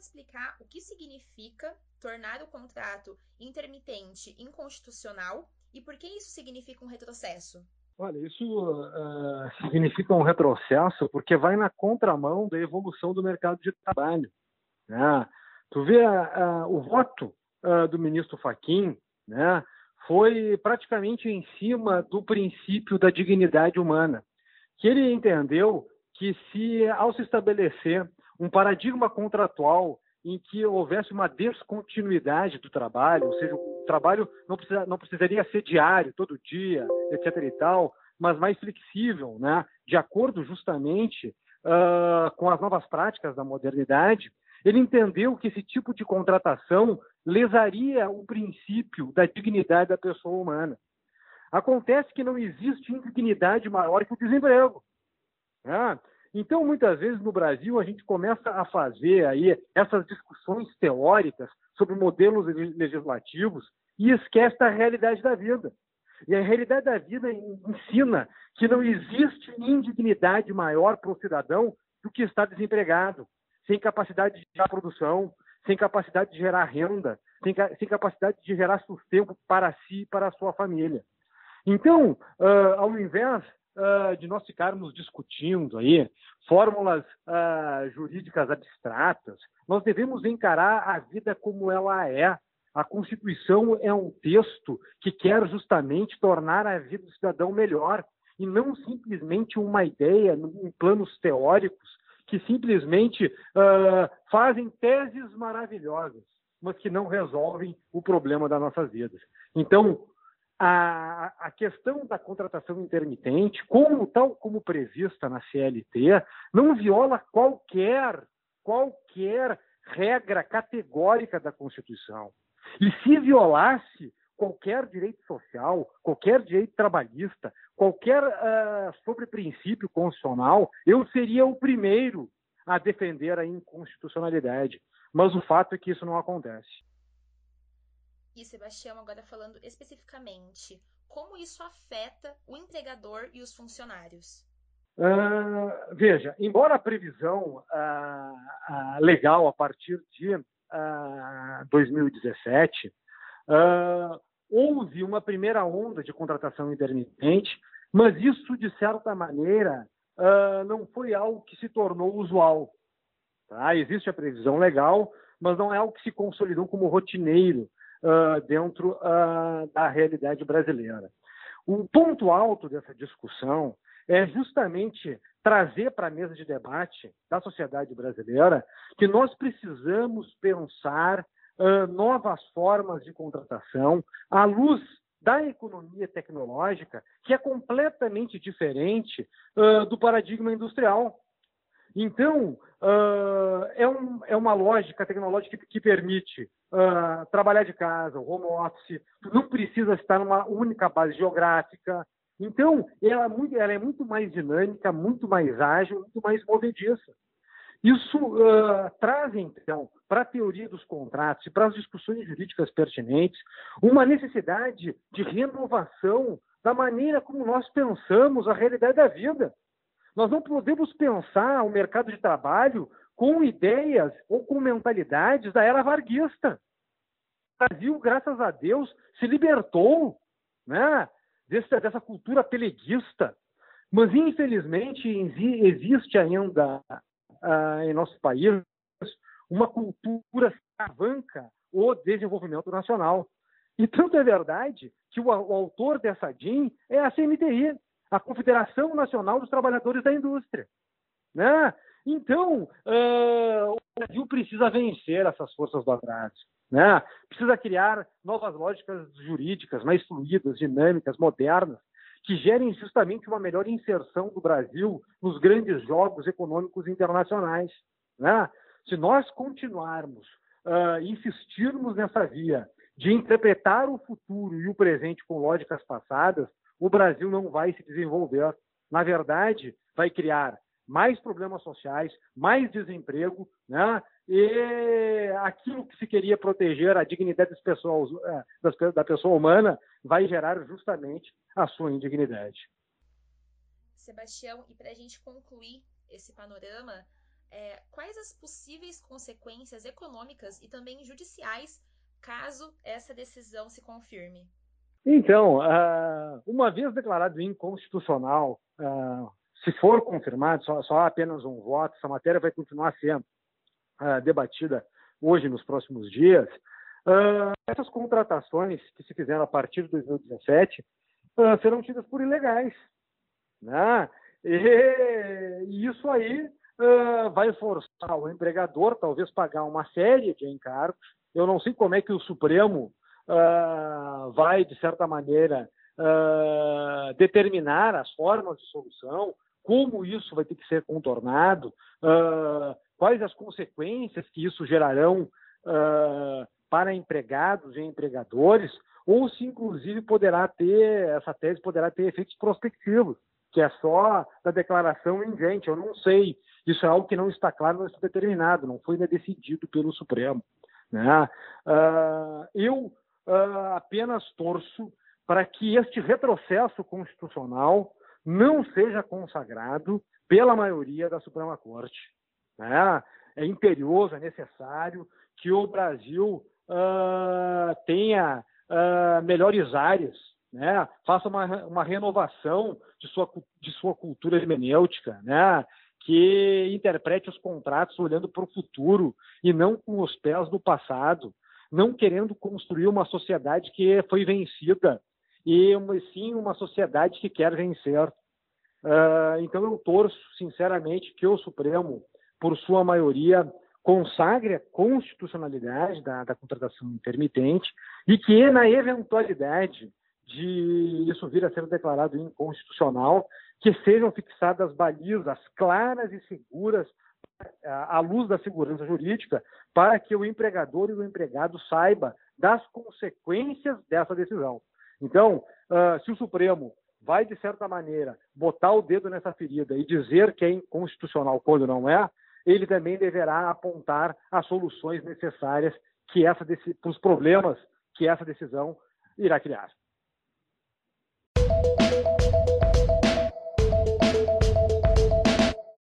pode explicar o que significa tornar o contrato intermitente inconstitucional e por que isso significa um retrocesso? Olha, isso uh, significa um retrocesso porque vai na contramão da evolução do mercado de trabalho. Né? Tu vê uh, o voto uh, do ministro Faquim, né, foi praticamente em cima do princípio da dignidade humana, que ele entendeu que se ao se estabelecer um paradigma contratual em que houvesse uma descontinuidade do trabalho, ou seja, o trabalho não, precisa, não precisaria ser diário, todo dia, etc. e tal, mas mais flexível, né? de acordo justamente uh, com as novas práticas da modernidade, ele entendeu que esse tipo de contratação lesaria o princípio da dignidade da pessoa humana. Acontece que não existe indignidade maior que o desemprego. Né? Então, muitas vezes no Brasil, a gente começa a fazer aí essas discussões teóricas sobre modelos legislativos e esquece da realidade da vida. E a realidade da vida ensina que não existe indignidade maior para o cidadão do que estar desempregado, sem capacidade de gerar produção, sem capacidade de gerar renda, sem, sem capacidade de gerar sustento para si e para a sua família. Então, uh, ao invés uh, de nós ficarmos discutindo aí fórmulas uh, jurídicas abstratas, nós devemos encarar a vida como ela é. A Constituição é um texto que quer justamente tornar a vida do cidadão melhor e não simplesmente uma ideia em planos teóricos que simplesmente uh, fazem teses maravilhosas, mas que não resolvem o problema das nossas vidas. Então, a, a, questão da contratação intermitente, como tal como prevista na CLT, não viola qualquer qualquer regra categórica da Constituição. E se violasse qualquer direito social, qualquer direito trabalhista, qualquer uh, sobre princípio constitucional, eu seria o primeiro a defender a inconstitucionalidade. Mas o fato é que isso não acontece. E Sebastião, agora falando especificamente, como isso afeta o empregador e os funcionários? Uh, veja, embora a previsão uh, uh, legal a partir de 2017 houve uma primeira onda de contratação intermitente, mas isso, de certa maneira, não foi algo que se tornou usual. Tá? Existe a previsão legal, mas não é algo que se consolidou como rotineiro uh, dentro uh, da realidade brasileira. O ponto alto dessa discussão é justamente trazer para a mesa de debate da sociedade brasileira que nós precisamos pensar uh, novas formas de contratação à luz da economia tecnológica, que é completamente diferente uh, do paradigma industrial. Então, uh, é, um, é, uma lógica tecnológica que, que permite uh, trabalhar de casa, o home office, não precisa estar numa única base geográfica. Então, ela é muito, ela é muito mais dinâmica, muito mais ágil, muito mais movediça. Isso uh, traz, então, para a teoria dos contratos e para as discussões jurídicas pertinentes, uma necessidade de renovação da maneira como nós pensamos a realidade da vida. Nós não podemos pensar o mercado de trabalho com ideias ou com mentalidades da era varguista. O Brasil, graças a Deus, se libertou né, dessa, dessa cultura peleguista. Mas, infelizmente, existe ainda uh, em nosso país uma cultura que alavanca o desenvolvimento nacional. E tanto é verdade que o, o autor dessa DIN é a CNTI, a Confederação Nacional dos Trabalhadores da Indústria. Né? Então, uh, o Brasil precisa vencer essas forças do atraso. Né? Precisa criar novas lógicas jurídicas mais fluídas, dinâmicas, modernas, que gerem justamente uma melhor inserção do Brasil nos grandes jogos econômicos internacionais. Né? Se nós continuarmos, uh, insistirmos nessa via de interpretar o futuro e o presente com lógicas passadas, o Brasil não vai se desenvolver. Na verdade, vai criar mais problemas sociais, mais desemprego, né? E aquilo que se queria proteger, a dignidade das pessoas, é, da pessoa humana, vai gerar justamente a sua indignidade. Sebastião, e para a gente concluir esse panorama, é, quais as possíveis consequências econômicas e também judiciais caso essa decisão se confirme? Então, uh, uma vez declarado inconstitucional, uh, se for confirmado, só, só, há apenas um voto, essa matéria vai continuar sendo uh, debatida hoje, nos próximos dias. essas contratações que se fizeram a partir de 2017 serão tidas por ilegais. Né? E, e isso aí vai forçar o empregador, talvez, pagar uma série de encargos. Eu não sei como é que o Supremo uh, vai, de certa maneira, uh, determinar as formas de solução, como isso vai ter que ser contornado, uh, quais as consequências que isso gerarão para empregados e empregadores, ou se inclusive poderá ter, essa tese poderá ter efeitos prospectivos, que é só da declaração em gente. Eu não sei. Isso é algo que não está claro, não está determinado, não foi decidido pelo Supremo. Né? Uh, eu uh, apenas torço para que este retrocesso constitucional não seja consagrado pela maioria da Suprema Corte. Né? É imperioso, é necessário que o Brasil uh, tenha uh, melhores áreas, né? faça uma, uma renovação de sua, de sua cultura hermenêutica, né? que interprete os contratos olhando para o futuro e não com os pés no passado não querendo construir uma sociedade que foi vencida, e sim uma sociedade que quer vencer. Uh, então eu torço, sinceramente, que o Supremo, por sua maioria, consagre a constitucionalidade da, da contratação intermitente e que, na eventualidade de isso vir a ser declarado inconstitucional, que sejam fixadas balizas claras e seguras à luz da segurança jurídica para que o empregador e o empregado saiba das consequências dessa decisão. Então, uh, se o Supremo vai, de certa maneira, botar o dedo nessa ferida e dizer que é inconstitucional quando não é, ele também deverá apontar as soluções necessárias que para os problemas que essa decisão irá criar.